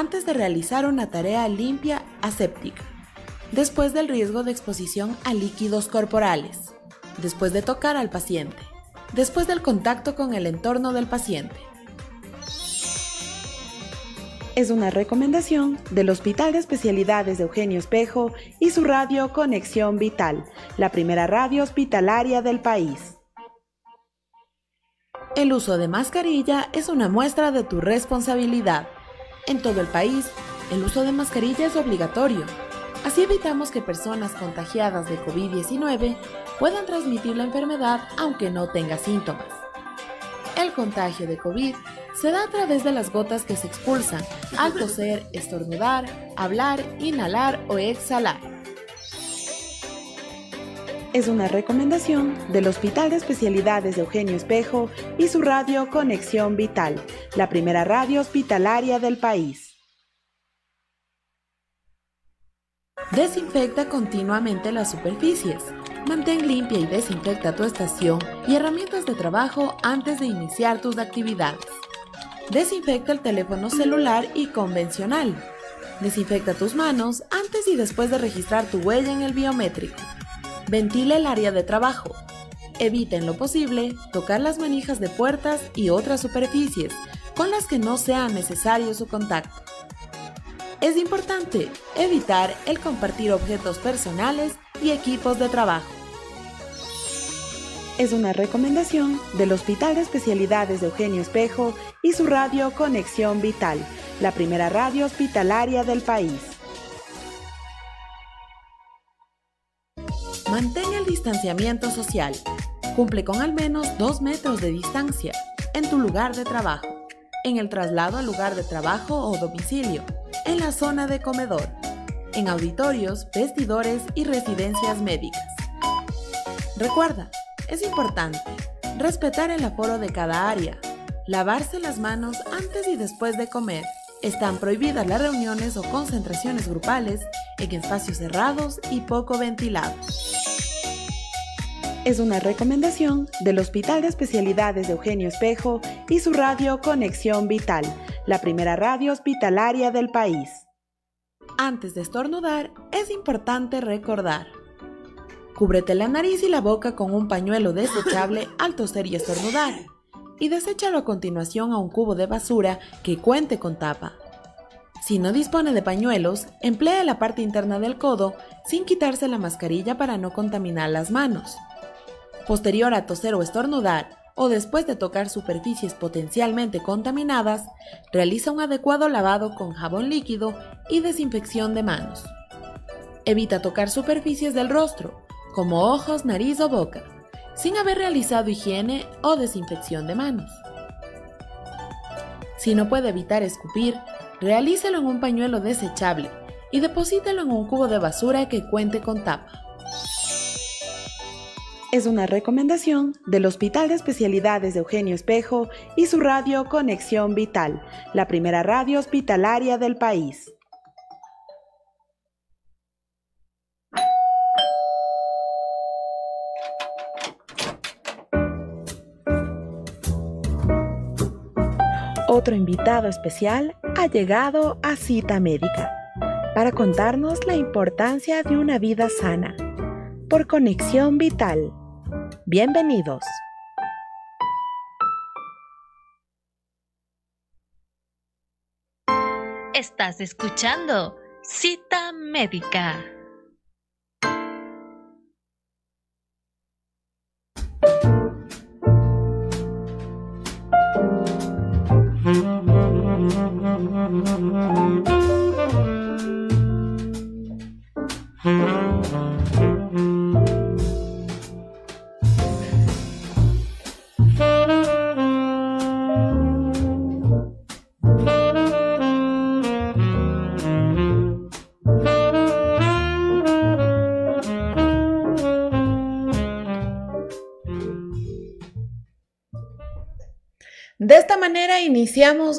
antes de realizar una tarea limpia aséptica, después del riesgo de exposición a líquidos corporales, después de tocar al paciente, después del contacto con el entorno del paciente. Es una recomendación del Hospital de Especialidades de Eugenio Espejo y su radio Conexión Vital, la primera radio hospitalaria del país. El uso de mascarilla es una muestra de tu responsabilidad. En todo el país, el uso de mascarilla es obligatorio. Así evitamos que personas contagiadas de COVID-19 puedan transmitir la enfermedad aunque no tenga síntomas. El contagio de COVID se da a través de las gotas que se expulsan al toser, estornudar, hablar, inhalar o exhalar es una recomendación del Hospital de Especialidades de Eugenio Espejo y su radio Conexión Vital, la primera radio hospitalaria del país. Desinfecta continuamente las superficies. Mantén limpia y desinfecta tu estación y herramientas de trabajo antes de iniciar tus actividades. Desinfecta el teléfono celular y convencional. Desinfecta tus manos antes y después de registrar tu huella en el biométrico. Ventile el área de trabajo. Evita en lo posible tocar las manijas de puertas y otras superficies con las que no sea necesario su contacto. Es importante evitar el compartir objetos personales y equipos de trabajo. Es una recomendación del Hospital de Especialidades de Eugenio Espejo y su radio Conexión Vital, la primera radio hospitalaria del país. Mantén el distanciamiento social. Cumple con al menos 2 metros de distancia en tu lugar de trabajo, en el traslado al lugar de trabajo o domicilio, en la zona de comedor, en auditorios, vestidores y residencias médicas. Recuerda, es importante respetar el aforo de cada área, lavarse las manos antes y después de comer. Están prohibidas las reuniones o concentraciones grupales en espacios cerrados y poco ventilados es una recomendación del Hospital de Especialidades de Eugenio Espejo y su radio Conexión Vital, la primera radio hospitalaria del país. Antes de estornudar, es importante recordar. Cúbrete la nariz y la boca con un pañuelo desechable al toser y estornudar, y deséchalo a continuación a un cubo de basura que cuente con tapa. Si no dispone de pañuelos, emplee la parte interna del codo sin quitarse la mascarilla para no contaminar las manos posterior a toser o estornudar, o después de tocar superficies potencialmente contaminadas, realiza un adecuado lavado con jabón líquido y desinfección de manos. Evita tocar superficies del rostro, como ojos, nariz o boca, sin haber realizado higiene o desinfección de manos. Si no puede evitar escupir, realícelo en un pañuelo desechable y deposítelo en un cubo de basura que cuente con tapa es una recomendación del Hospital de Especialidades de Eugenio Espejo y su radio Conexión Vital, la primera radio hospitalaria del país. Otro invitado especial ha llegado a Cita Médica para contarnos la importancia de una vida sana por Conexión Vital. Bienvenidos. Estás escuchando Cita Médica.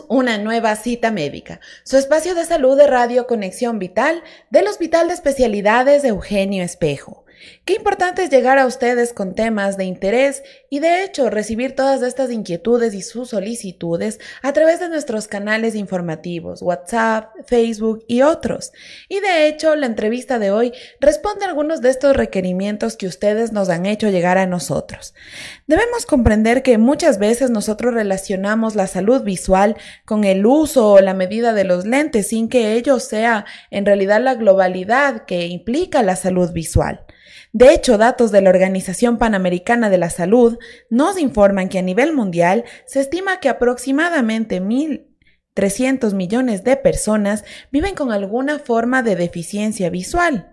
Una nueva cita médica, su espacio de salud de Radio Conexión Vital del Hospital de Especialidades de Eugenio Espejo. Qué importante es llegar a ustedes con temas de interés y de hecho recibir todas estas inquietudes y sus solicitudes a través de nuestros canales informativos, WhatsApp, Facebook y otros. Y de hecho la entrevista de hoy responde a algunos de estos requerimientos que ustedes nos han hecho llegar a nosotros. Debemos comprender que muchas veces nosotros relacionamos la salud visual con el uso o la medida de los lentes sin que ello sea en realidad la globalidad que implica la salud visual. De hecho, datos de la Organización Panamericana de la Salud nos informan que a nivel mundial se estima que aproximadamente 1.300 millones de personas viven con alguna forma de deficiencia visual.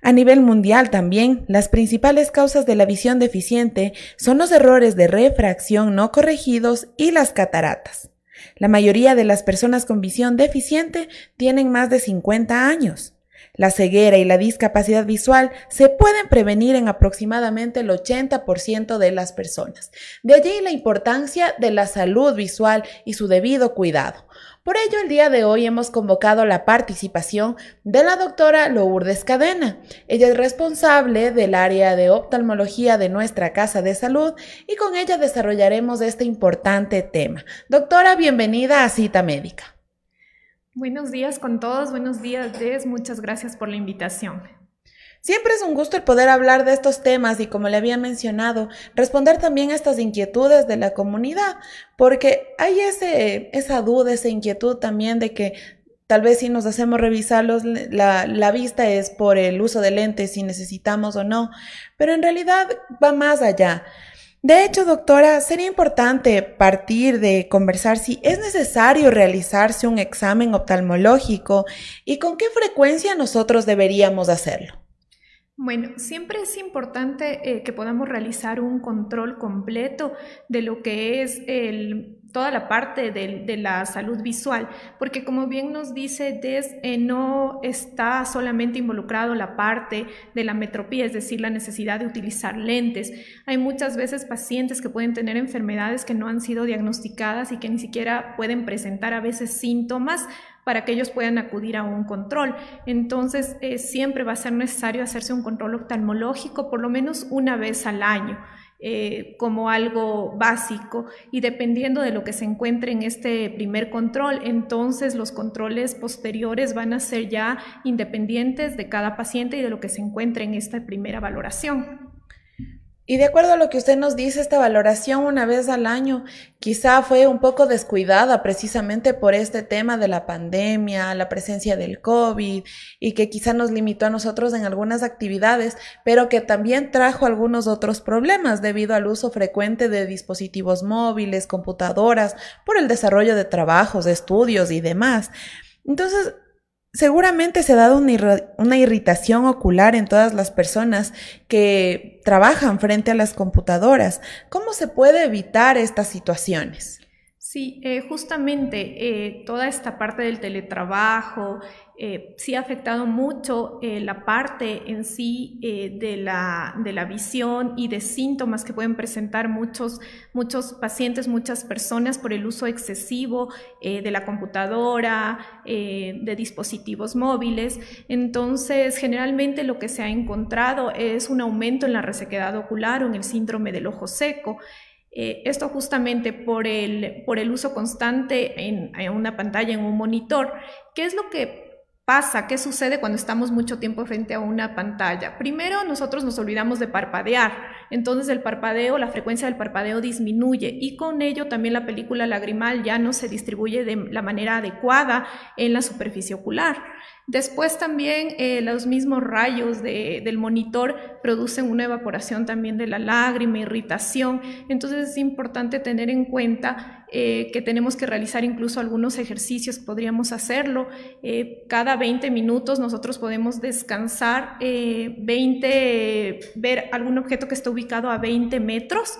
A nivel mundial también, las principales causas de la visión deficiente son los errores de refracción no corregidos y las cataratas. La mayoría de las personas con visión deficiente tienen más de 50 años. La ceguera y la discapacidad visual se pueden prevenir en aproximadamente el 80% de las personas. De allí la importancia de la salud visual y su debido cuidado. Por ello, el día de hoy hemos convocado la participación de la doctora Lourdes Cadena. Ella es responsable del área de oftalmología de nuestra Casa de Salud y con ella desarrollaremos este importante tema. Doctora, bienvenida a Cita Médica. Buenos días con todos, buenos días Des, muchas gracias por la invitación. Siempre es un gusto el poder hablar de estos temas y, como le había mencionado, responder también a estas inquietudes de la comunidad, porque hay ese, esa duda, esa inquietud también de que tal vez si nos hacemos revisarlos, la, la vista es por el uso de lentes, si necesitamos o no, pero en realidad va más allá. De hecho, doctora, sería importante partir de conversar si es necesario realizarse un examen oftalmológico y con qué frecuencia nosotros deberíamos hacerlo. Bueno, siempre es importante eh, que podamos realizar un control completo de lo que es toda la parte de, la salud visual, porque como bien nos dice Des, eh, no está solamente involucrado la parte de la metropía, es decir, la necesidad de utilizar lentes. Hay muchas veces pacientes que pueden tener enfermedades que no han sido diagnosticadas y que ni siquiera pueden presentar a veces síntomas para que ellos puedan acudir a un control. Entonces, eh, siempre va a ser necesario hacerse un control oftalmológico por lo menos una vez al año. Eh, como algo básico y dependiendo de lo que se encuentre en este primer control, entonces los controles posteriores van a ser ya independientes de cada paciente y de lo que se encuentre en esta primera valoración. Y de acuerdo a lo que usted nos dice, esta valoración una vez al año quizá fue un poco descuidada precisamente por este tema de la pandemia, la presencia del COVID y que quizá nos limitó a nosotros en algunas actividades, pero que también trajo algunos otros problemas debido al uso frecuente de dispositivos móviles, computadoras, por el desarrollo de trabajos, estudios y demás. Entonces, Seguramente se ha dado una, irritación ocular en todas las personas que trabajan frente a las computadoras. ¿Cómo se puede evitar estas situaciones? Sí, eh, justamente eh, toda esta parte del teletrabajo eh, sí ha afectado mucho la parte en sí de, la, de, la, visión y de síntomas que pueden presentar muchos, muchos pacientes, muchas personas por el uso excesivo de la computadora, de dispositivos móviles. Entonces, generalmente lo que se ha encontrado es un aumento en la resequedad ocular o en el síndrome del ojo seco. Eh, esto justamente por el, por el uso constante en, en, una pantalla, en un monitor. ¿Qué es lo que pasa? ¿Qué sucede cuando estamos mucho tiempo frente a una pantalla? Primero, nosotros nos olvidamos de parpadear. Entonces el parpadeo, la frecuencia del parpadeo disminuye y con ello también la película lagrimal ya no se distribuye de la manera adecuada en la superficie ocular. Después también eh, los mismos rayos del monitor producen una evaporación también de la lágrima, irritación. Entonces es importante tener en cuenta eh, que tenemos que realizar incluso algunos ejercicios, podríamos hacerlo. Eh, cada 20 minutos nosotros podemos descansar 20, ver algún objeto que esté ubicado a 20 metros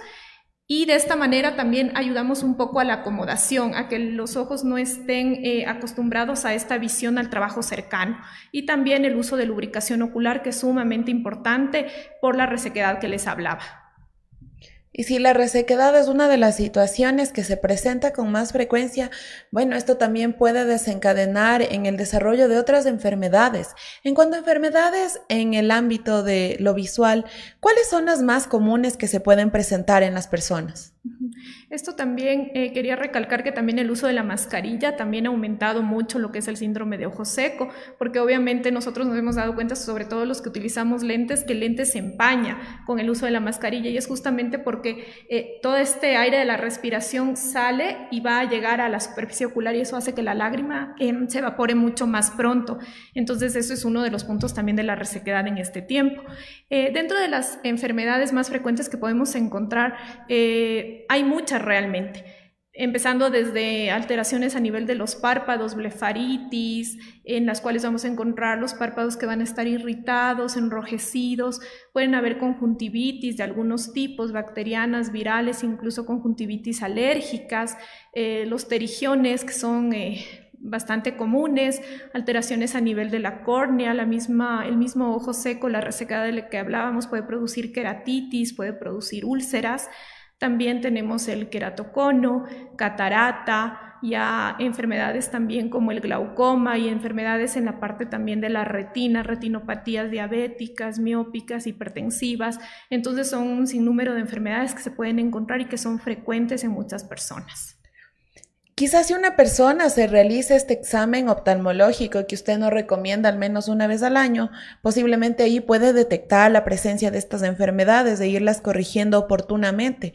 y de esta manera también ayudamos un poco a la acomodación, a que los ojos no estén eh, acostumbrados a esta visión al trabajo cercano. Y también el uso de lubricación ocular, que es sumamente importante por la resequedad que les hablaba. Y si la resequedad es una de las situaciones que se presenta con más frecuencia, bueno, esto también puede desencadenar en el desarrollo de otras enfermedades. En cuanto a enfermedades en el ámbito de lo visual, ¿cuáles son las más comunes que se pueden presentar en las personas? Esto también eh, quería recalcar que también el uso de la mascarilla también ha aumentado mucho lo que es el síndrome de ojo seco, porque obviamente nosotros nos hemos dado cuenta, sobre todo los que utilizamos lentes, que el lente se empaña con el uso de la mascarilla y es justamente porque eh, todo este aire de la respiración sale y va a llegar a la superficie ocular y eso hace que la lágrima em, se evapore mucho más pronto. Entonces eso es uno de los puntos también de la resequedad en este tiempo. Eh, dentro de las enfermedades más frecuentes que podemos encontrar, hay muchas realmente, empezando desde alteraciones a nivel de los párpados, blefaritis, en las cuales vamos a encontrar los párpados que van a estar irritados, enrojecidos, pueden haber conjuntivitis de algunos tipos, bacterianas, virales, incluso conjuntivitis alérgicas, eh, los terigiones que son... Eh, bastante comunes, alteraciones a nivel de la córnea, la misma, el mismo ojo seco, la resecada de la que hablábamos puede producir queratitis, puede producir úlceras, también tenemos el queratocono, catarata, ya enfermedades también como el glaucoma y enfermedades en la parte también de la retina, retinopatías diabéticas, miópicas, hipertensivas. Entonces son un sinnúmero de enfermedades que se pueden encontrar y que son frecuentes en muchas personas. Quizás si una persona se realiza este examen oftalmológico que usted nos recomienda al menos una vez al año, posiblemente ahí puede detectar la presencia de estas enfermedades e irlas corrigiendo oportunamente.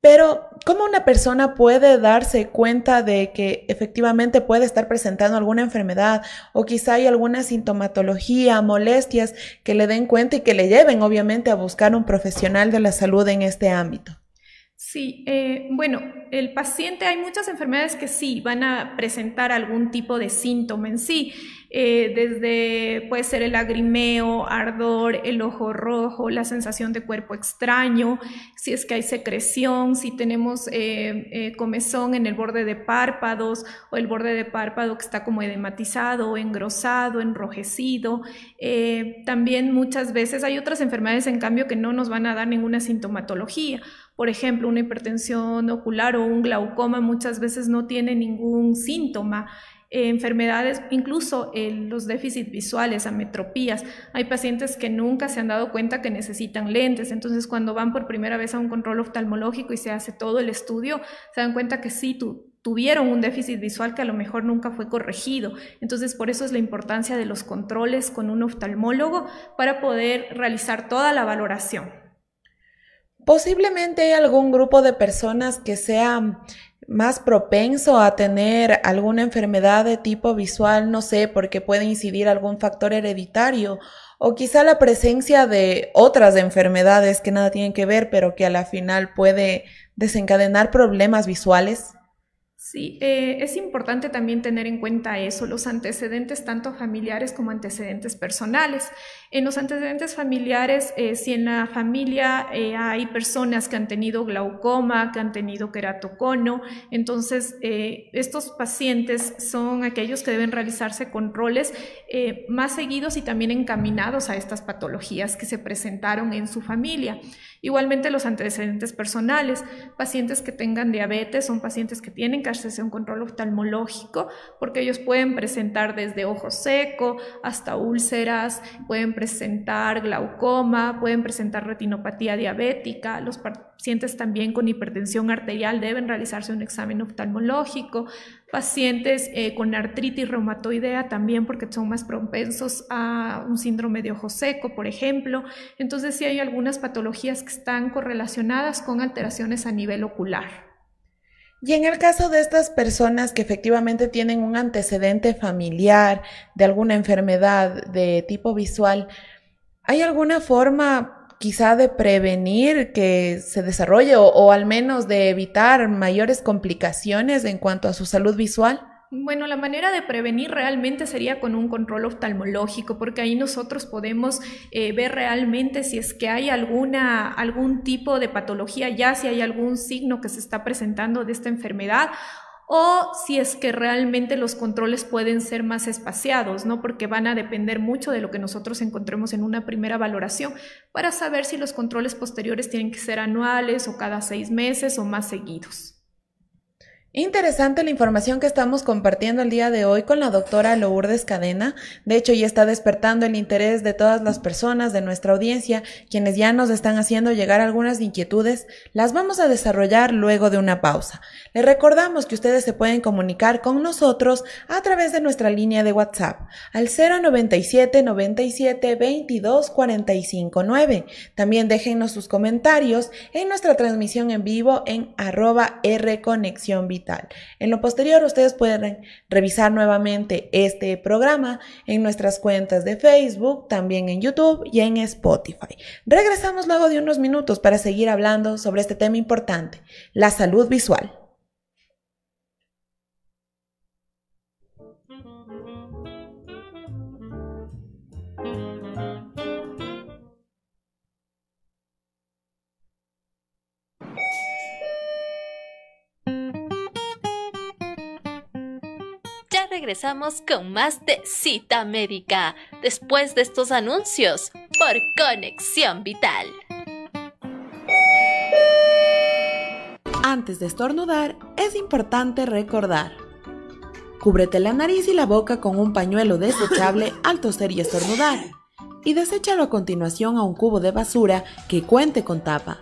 Pero, ¿cómo una persona puede darse cuenta de que efectivamente puede estar presentando alguna enfermedad o quizá hay alguna sintomatología, molestias que le den cuenta y que le lleven obviamente a buscar un profesional de la salud en este ámbito? Sí, eh, bueno, el paciente, hay muchas enfermedades que sí van a presentar algún tipo de síntoma en sí, eh, desde puede ser el lagrimeo, ardor, el ojo rojo, la sensación de cuerpo extraño, si es que hay secreción, si tenemos eh, comezón en el borde de párpados o el borde de párpado que está como edematizado engrosado, enrojecido. también muchas veces hay otras enfermedades en cambio que no nos van a dar ninguna sintomatología por ejemplo, una hipertensión ocular o un glaucoma muchas veces no tiene ningún síntoma. enfermedades, incluso los déficits visuales, ametropías. Hay pacientes que nunca se han dado cuenta que necesitan lentes, entonces cuando van por primera vez a un control oftalmológico y se hace todo el estudio, se dan cuenta que sí, tuvieron un déficit visual que a lo mejor nunca fue corregido. Entonces, por eso es la importancia de los controles con un oftalmólogo para poder realizar toda la valoración. Posiblemente hay algún grupo de personas que sea más propenso a tener alguna enfermedad de tipo visual, no sé, porque puede incidir algún factor hereditario o quizá la presencia de otras enfermedades que nada tienen que ver, pero que a la final puede desencadenar problemas visuales. Sí, eh, es importante también tener en cuenta eso, los antecedentes tanto familiares como antecedentes personales. En los antecedentes familiares, eh, si en la familia eh, hay personas que han tenido glaucoma, que han tenido queratocono, entonces estos pacientes son aquellos que deben realizarse controles más seguidos y también encaminados a estas patologías que se presentaron en su familia. Igualmente los antecedentes personales, pacientes que tengan diabetes son pacientes que tienen que hacerse un control oftalmológico porque ellos pueden presentar desde ojo seco hasta úlceras, pueden presentar glaucoma, pueden presentar retinopatía diabética, los pacientes también con hipertensión arterial deben realizarse un examen oftalmológico, pacientes eh, con artritis reumatoidea también porque son más propensos a un síndrome de ojo seco, por ejemplo. Entonces sí hay algunas patologías que están correlacionadas con alteraciones a nivel ocular. Y en el caso de estas personas que efectivamente tienen un antecedente familiar de alguna enfermedad de tipo visual, ¿hay alguna forma quizá de prevenir que se desarrolle o, al menos de evitar mayores complicaciones en cuanto a su salud visual? Bueno, la manera de prevenir realmente sería con un control oftalmológico, porque ahí nosotros podemos eh, ver realmente si es que hay alguna, algún tipo de patología, ya si hay algún signo que se está presentando de esta enfermedad o si es que realmente los controles pueden ser más espaciados, ¿no? Porque van a depender mucho de lo que nosotros encontremos en una primera valoración para saber si los controles posteriores tienen que ser anuales o cada seis meses o más seguidos. Interesante la información que estamos compartiendo el día de hoy con la doctora Lourdes Cadena. De hecho, ya está despertando el interés de todas las personas de nuestra audiencia, quienes ya nos están haciendo llegar algunas inquietudes. Las vamos a desarrollar luego de una pausa. Les recordamos que ustedes se pueden comunicar con nosotros a través de nuestra línea de WhatsApp al 097 97 22 45 9. También déjennos sus comentarios en nuestra transmisión en vivo en arroba R En lo posterior, ustedes pueden revisar nuevamente este programa en nuestras cuentas de Facebook, también en YouTube y en Spotify. Regresamos luego de unos minutos para seguir hablando sobre este tema importante, la salud visual. Regresamos con más de Cita Médica después de estos anuncios por Conexión Vital. Antes de estornudar, es importante recordar. Cúbrete la nariz y la boca con un pañuelo desechable al toser y estornudar, y deséchalo a continuación a un cubo de basura que cuente con tapa.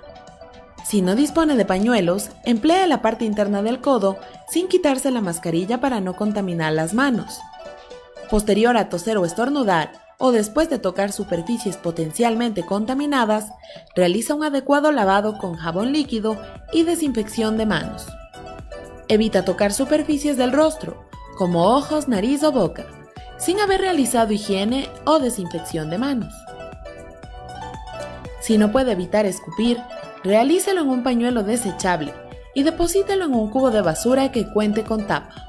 Si no dispone de pañuelos, emplee la parte interna del codo sin quitarse la mascarilla para no contaminar las manos. Posterior a toser o estornudar, o después de tocar superficies potencialmente contaminadas, realiza un adecuado lavado con jabón líquido y desinfección de manos. Evita tocar superficies del rostro, como ojos, nariz o boca, sin haber realizado higiene o desinfección de manos. Si no puede evitar escupir, Realícelo en un pañuelo desechable y deposítelo en un cubo de basura que cuente con tapa.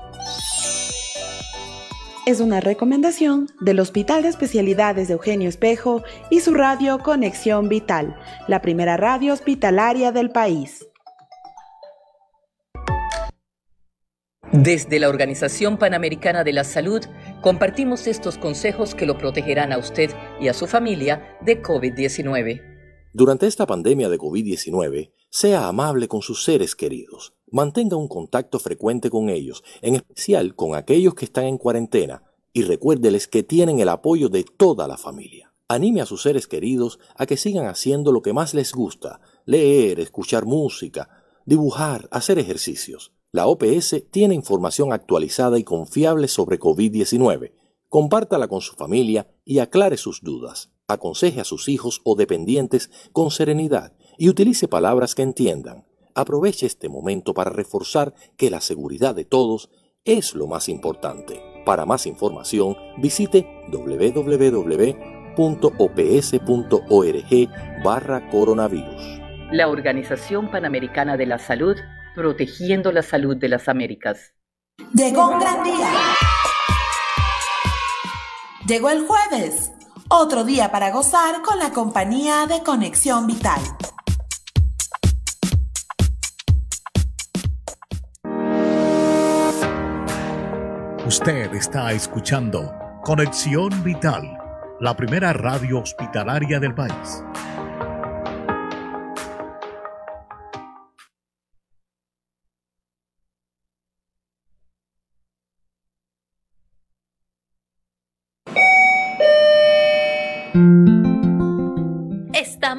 Es una recomendación del Hospital de Especialidades de Eugenio Espejo y su radio Conexión Vital, la primera radio hospitalaria del país. Desde la Organización Panamericana de la Salud, compartimos estos consejos que lo protegerán a usted y a su familia de COVID-19. Durante esta pandemia de COVID-19, sea amable con sus seres queridos. Mantenga un contacto frecuente con ellos, en especial con aquellos que están en cuarentena, y recuérdeles que tienen el apoyo de toda la familia. Anime a sus seres queridos a que sigan haciendo lo que más les gusta, leer, escuchar música, dibujar, hacer ejercicios. La OPS tiene información actualizada y confiable sobre COVID-19. Compártala con su familia y aclare sus dudas aconseje a sus hijos o dependientes con serenidad y utilice palabras que entiendan. Aproveche este momento para reforzar que la seguridad de todos es lo más importante. Para más información, visite www.ops.org barra coronavirus. La Organización Panamericana de la Salud, protegiendo la salud de las Américas. Llegó un gran día. Llegó el jueves otro día para gozar con la compañía de Conexión Vital. Usted está escuchando Conexión Vital, la primera radio hospitalaria del país.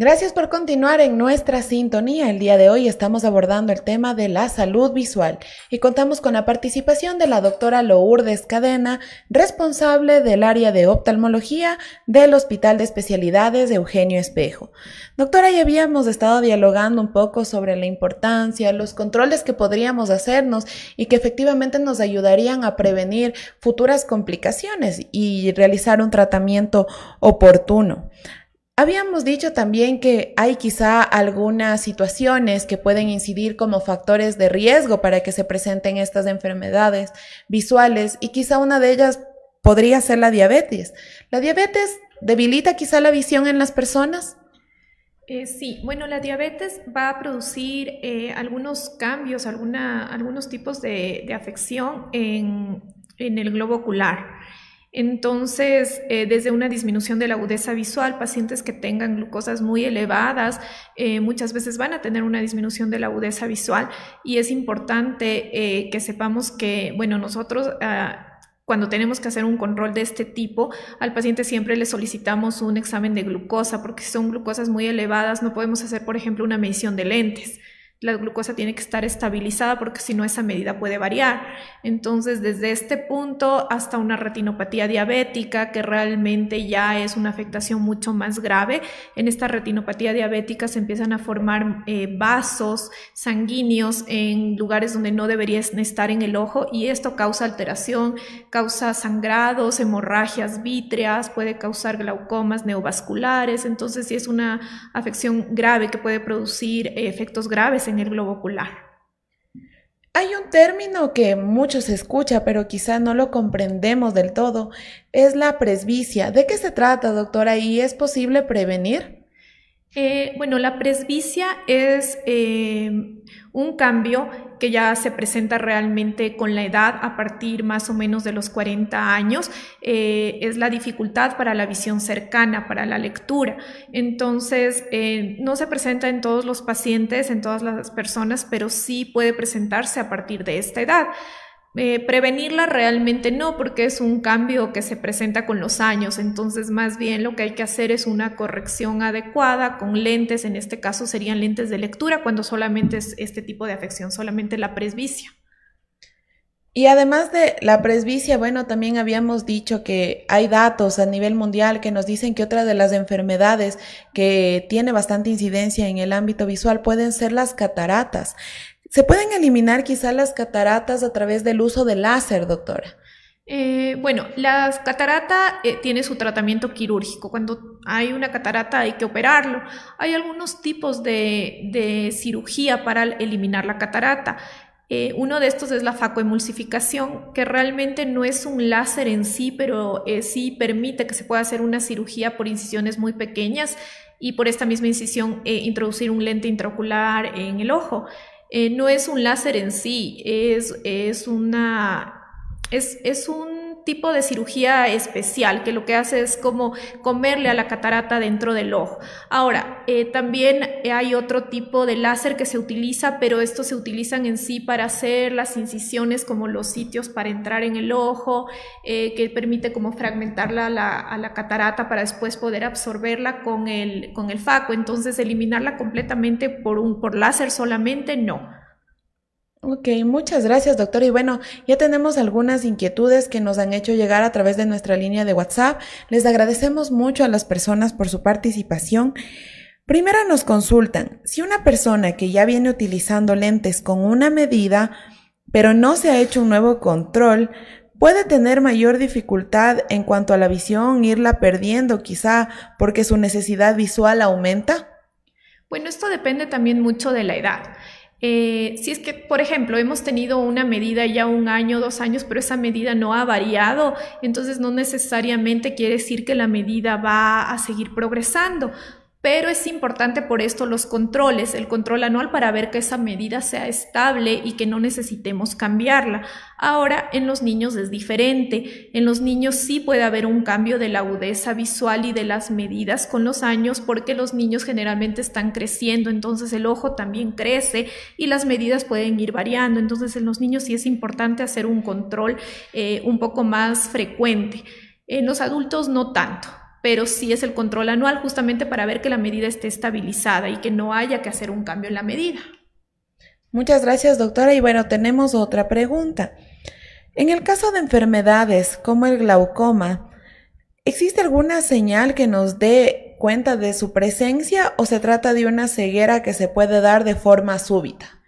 Gracias por continuar en nuestra sintonía. El día de hoy estamos abordando el tema de la salud visual y contamos con la participación de la doctora Lourdes Cadena, responsable del área de oftalmología del Hospital de Especialidades de Eugenio Espejo. Doctora, ya habíamos estado dialogando un poco sobre la importancia, los controles que podríamos hacernos y que efectivamente nos ayudarían a prevenir futuras complicaciones y realizar un tratamiento oportuno. Habíamos dicho también que hay quizá algunas situaciones que pueden incidir como factores de riesgo para que se presenten estas enfermedades visuales y quizá una de ellas podría ser la diabetes. ¿La diabetes debilita quizá la visión en las personas? Eh, sí, bueno, la diabetes va a producir eh, algunos cambios, algunos tipos de, afección en, en el globo ocular. Entonces, eh, desde una disminución de la agudeza visual, pacientes que tengan glucosas muy elevadas eh, muchas veces van a tener una disminución de la agudeza visual y es importante eh, que sepamos que, bueno, nosotros... Ah, cuando tenemos que hacer un control de este tipo, al paciente siempre le solicitamos un examen de glucosa, porque si son glucosas muy elevadas. No podemos hacer, por ejemplo, una medición de lentes la glucosa tiene que estar estabilizada porque si no esa medida puede variar. Entonces, desde este punto hasta una retinopatía diabética, que realmente ya es una afectación mucho más grave, en esta retinopatía diabética se empiezan a formar eh, vasos sanguíneos en lugares donde no deberían estar en el ojo y esto causa alteración, causa sangrados, hemorragias vítreas, puede causar glaucomas neovasculares. Entonces, sí es una afección grave que puede producir efectos graves globo ocular. Hay un término que mucho se escucha, pero quizá no lo comprendemos del todo. Es la presbicia. ¿De qué se trata, doctora? ¿Y es posible prevenir? Eh, bueno, la presbicia es eh, un cambio que ya se presenta realmente con la edad a partir más o menos de los 40 años, eh, es la dificultad para la visión cercana, para la lectura. Entonces, no se presenta en todos los pacientes, en todas las personas, pero sí puede presentarse a partir de esta edad. Eh, prevenirla realmente no, porque es un cambio que se presenta con los años, entonces más bien lo que hay que hacer es una corrección adecuada con lentes, en este caso serían lentes de lectura, cuando solamente es este tipo de afección, solamente la presbicia. Y además de la presbicia, bueno, también habíamos dicho que hay datos a nivel mundial que nos dicen que otra de las enfermedades que tiene bastante incidencia en el ámbito visual pueden ser las cataratas. ¿Se pueden eliminar quizá las cataratas a través del uso de láser, doctora? Eh, bueno, la catarata eh, tiene su tratamiento quirúrgico. Cuando hay una catarata hay que operarlo. Hay algunos tipos de, cirugía para eliminar la catarata. Eh, uno de estos es la facoemulsificación, que realmente no es un láser en sí, pero sí permite que se pueda hacer una cirugía por incisiones muy pequeñas y por esta misma incisión introducir un lente intraocular en el ojo. Eh, no es un láser en sí, es, es una, es, es un tipo de cirugía especial que lo que hace es como comerle a la catarata dentro del ojo. Ahora, eh, también hay otro tipo de láser que se utiliza, pero estos se utilizan en sí para hacer las incisiones como los sitios para entrar en el ojo, eh, que permite como fragmentarla a la, a la, catarata para después poder absorberla con el, con el faco. Entonces, eliminarla completamente por, un, por láser solamente, no. Ok, muchas gracias, doctor. Y bueno, ya tenemos algunas inquietudes que nos han hecho llegar a través de nuestra línea de WhatsApp. Les agradecemos mucho a las personas por su participación. Primero nos consultan, si una persona que ya viene utilizando lentes con una medida, pero no se ha hecho un nuevo control, puede tener mayor dificultad en cuanto a la visión, irla perdiendo quizá porque su necesidad visual aumenta. Bueno, esto depende también mucho de la edad. Eh, si es que, por ejemplo, hemos tenido una medida ya un año, dos años, pero esa medida no ha variado, entonces no necesariamente quiere decir que la medida va a seguir progresando. Pero es importante por esto los controles, el control anual para ver que esa medida sea estable y que no necesitemos cambiarla. Ahora en los niños es diferente. En los niños sí puede haber un cambio de la agudeza visual y de las medidas con los años porque los niños generalmente están creciendo, entonces el ojo también crece y las medidas pueden ir variando. Entonces en los niños sí es importante hacer un control eh, un poco más frecuente. En los adultos no tanto. Pero sí es el control anual justamente para ver que la medida esté estabilizada y que no haya que hacer un cambio en la medida. Muchas gracias, doctora. Y bueno, tenemos otra pregunta. En el caso de enfermedades como el glaucoma, ¿existe alguna señal que nos dé cuenta de su presencia o se trata de una ceguera que se puede dar de forma súbita?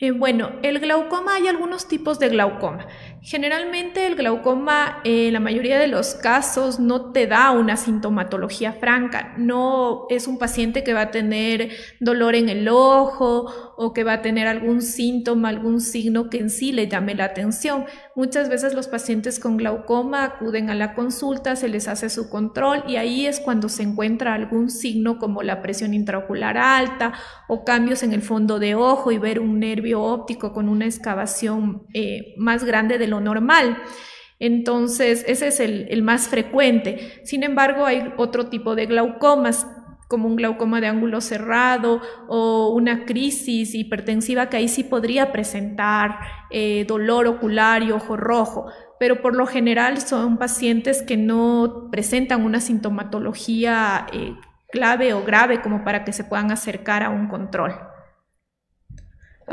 Eh, bueno, el glaucoma, hay algunos tipos de glaucoma. Generalmente el glaucoma, en eh, la mayoría de los casos, no te da una sintomatología franca. No es un paciente que va a tener dolor en el ojo o que va a tener algún síntoma, algún signo que en sí le llame la atención. Muchas veces los pacientes con glaucoma acuden a la consulta, se les hace su control y ahí es cuando se encuentra algún signo como la presión intraocular alta o cambios en el fondo de ojo y ver un nervio óptico con una excavación eh, más grande de lo normal. Entonces, ese es el, el más frecuente. Sin embargo, hay otro tipo de glaucomas como un glaucoma de ángulo cerrado o una crisis hipertensiva que ahí sí podría presentar eh, dolor ocular y ojo rojo, pero por lo general son pacientes que no presentan una sintomatología eh, clave o grave como para que se puedan acercar a un control.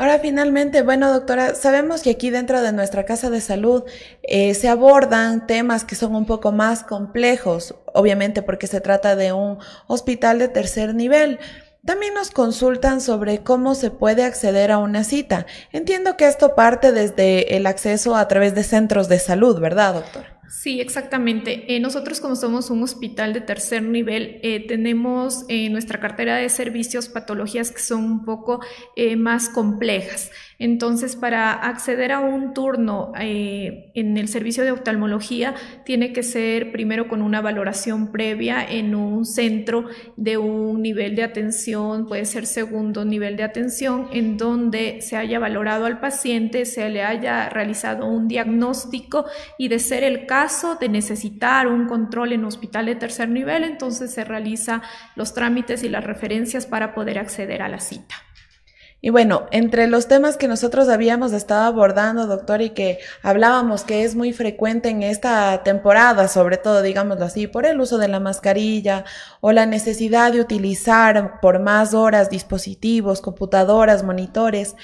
Ahora finalmente, bueno doctora, sabemos que aquí dentro de nuestra casa de salud eh, se abordan temas que son un poco más complejos, obviamente porque se trata de un hospital de tercer nivel. También nos consultan sobre cómo se puede acceder a una cita. Entiendo que esto parte desde el acceso a través de centros de salud, ¿verdad, doctora? Sí, exactamente. Eh, nosotros como somos un hospital de tercer nivel, eh, tenemos en nuestra cartera de servicios patologías que son un poco eh, más complejas. Entonces, para acceder a un turno eh, en el servicio de oftalmología, tiene que ser primero con una valoración previa en un centro de un nivel de atención, puede ser segundo nivel de atención, en donde se haya valorado al paciente, se le haya realizado un diagnóstico y de ser el caso de necesitar un control en hospital de tercer nivel, entonces se realiza los trámites y las referencias para poder acceder a la cita. Y bueno, entre los temas que nosotros habíamos estado abordando, doctor, y que hablábamos que es muy frecuente en esta temporada, sobre todo, digámoslo así, por el uso de la mascarilla o la necesidad de utilizar por más horas dispositivos, computadoras, monitores,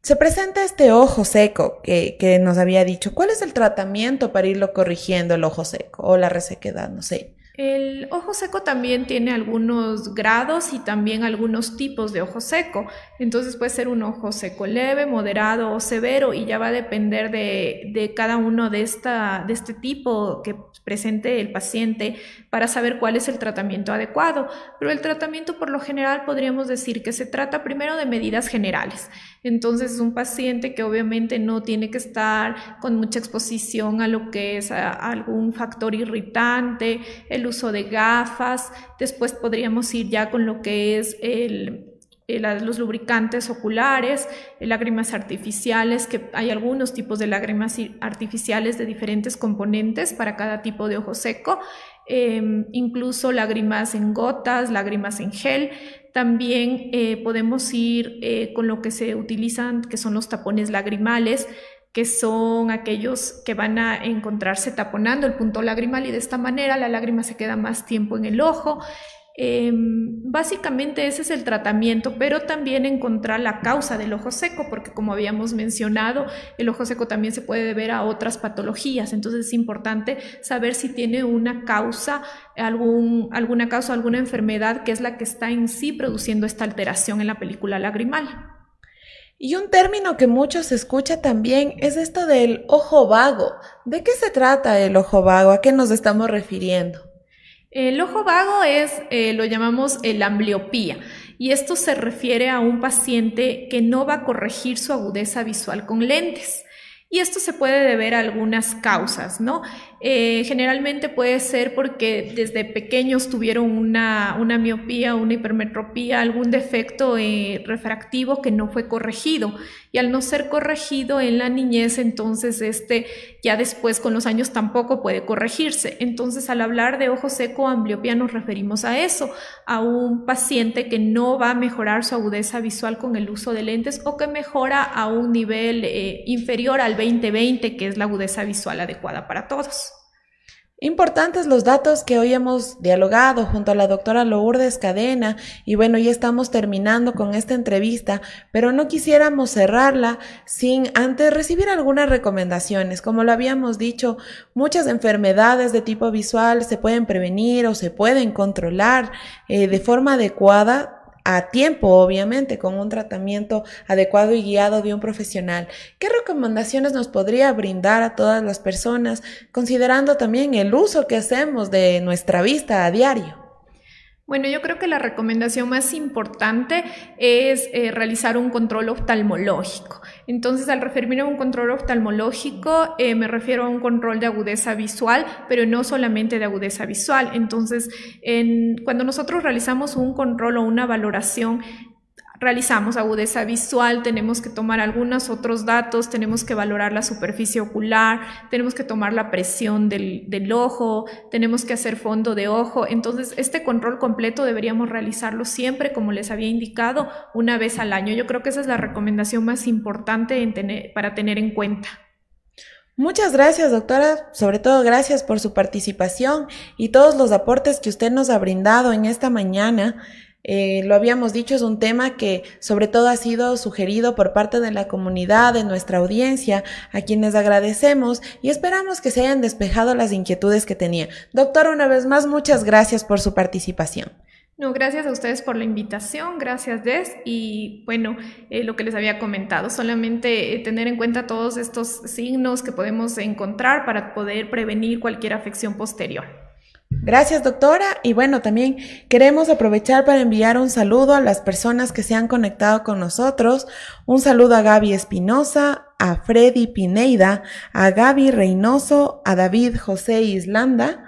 se presenta este ojo seco que, que nos había dicho. ¿Cuál es el tratamiento para irlo corrigiendo el ojo seco o la resequedad? No sé. El ojo seco también tiene algunos grados y también algunos tipos de ojo seco. Entonces puede ser un ojo seco leve, moderado o severo y ya va a depender de, cada uno de este tipo que presente el paciente para saber cuál es el tratamiento adecuado. Pero el tratamiento por lo general podríamos decir que se trata primero de medidas generales. Entonces es un paciente que obviamente no tiene que estar con mucha exposición a lo que es algún factor irritante, el uso de gafas, después podríamos ir ya con lo que es los lubricantes oculares, lágrimas artificiales, que hay algunos tipos de lágrimas artificiales de diferentes componentes para cada tipo de ojo seco, em, incluso lágrimas en gotas, lágrimas en gel. También eh, podemos ir eh, con lo que se utilizan, que son los tapones lagrimales, que son aquellos que van a encontrarse taponando el punto lagrimal y de esta manera la lágrima se queda más tiempo en el ojo. Em, básicamente ese es el tratamiento, pero también encontrar la causa del ojo seco, porque como habíamos mencionado, el ojo seco también se puede deber a otras patologías, entonces es importante saber si tiene una causa, algún, alguna causa, alguna enfermedad que es la que está en sí produciendo esta alteración en la película lagrimal. Y un término que muchos escucha también es esto del ojo vago. ¿De qué se trata el ojo vago? ¿A qué nos estamos refiriendo? El ojo vago es, eh, lo llamamos la ambliopía, y esto se refiere a un paciente que no va a corregir su agudeza visual con lentes. Y esto se puede deber a algunas causas, ¿no? Eh, generalmente puede ser porque desde pequeños tuvieron una, miopía, una hipermetropía, algún defecto eh, refractivo que no fue corregido. Y al no ser corregido en la niñez, entonces este ya después con los años tampoco puede corregirse. Entonces al hablar de ojo seco ambliopía nos referimos a eso, a un paciente que no va a mejorar su agudeza visual con el uso de lentes o que mejora a un nivel eh, inferior al 20-20, que es la agudeza visual adecuada para todos. Importantes los datos que hoy hemos dialogado junto a la doctora Lourdes Cadena y bueno, ya estamos terminando con esta entrevista, pero no quisiéramos cerrarla sin antes recibir algunas recomendaciones. Como lo habíamos dicho, muchas enfermedades de tipo visual se pueden prevenir o se pueden controlar eh, de forma adecuada a tiempo, obviamente, con un tratamiento adecuado y guiado de un profesional. ¿Qué recomendaciones nos podría brindar a todas las personas, considerando también el uso que hacemos de nuestra vista a diario? Bueno, yo creo que la recomendación más importante es eh, realizar un control oftalmológico. Entonces, al referirme a un control oftalmológico, eh, me refiero a un control de agudeza visual, pero no solamente de agudeza visual. Entonces, cuando nosotros realizamos un control o una valoración realizamos agudeza visual, tenemos que tomar algunos otros datos, tenemos que valorar la superficie ocular, tenemos que tomar la presión del, ojo, tenemos que hacer fondo de ojo. Entonces, este control completo deberíamos realizarlo siempre, como les había indicado, una vez al año. Yo creo que esa es la recomendación más importante para tener en cuenta. Muchas gracias, doctora. Sobre todo, gracias por su participación y todos los aportes que usted nos ha brindado en esta mañana. Eh, lo habíamos dicho, es un tema que sobre todo ha sido sugerido por parte de la comunidad, de nuestra audiencia, a quienes agradecemos y esperamos que se hayan despejado las inquietudes que tenía. Doctor, una vez más, muchas gracias por su participación. No, gracias a ustedes por la invitación, gracias Des y bueno, eh, lo que les había comentado, solamente eh, tener en cuenta todos estos signos que podemos encontrar para poder prevenir cualquier afección posterior. Gracias, doctora. Y bueno, también queremos aprovechar para enviar un saludo a las personas que se han conectado con nosotros. Un saludo a Gaby Espinosa, a Freddy Pineida, a Gaby Reynoso, a David José Islanda.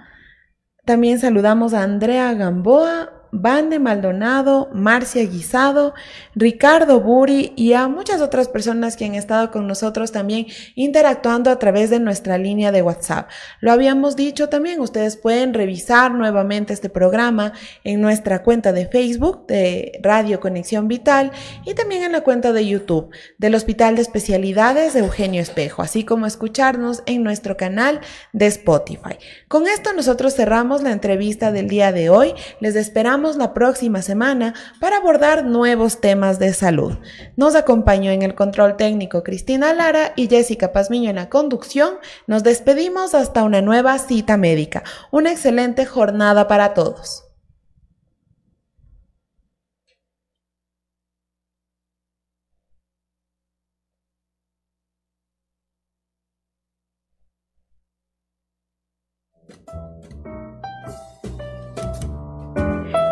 También saludamos a Andrea Gamboa, Bande Maldonado, Marcia Guisado, Ricardo Buri y a muchas otras personas que han estado con nosotros también interactuando a través de nuestra línea de WhatsApp. Lo habíamos dicho también, ustedes pueden revisar nuevamente este programa en nuestra cuenta de Facebook de Radio Conexión Vital y también en la cuenta de YouTube del Hospital de Especialidades de Eugenio Espejo, así como escucharnos en nuestro canal de Spotify. Con esto nosotros cerramos la entrevista del día de hoy. Les la próxima semana para abordar nuevos temas de salud. Nos acompañó en el control técnico Cristina Lara y Jessica Pazmiño en la conducción. Nos despedimos hasta una nueva cita médica. Una excelente jornada para todos.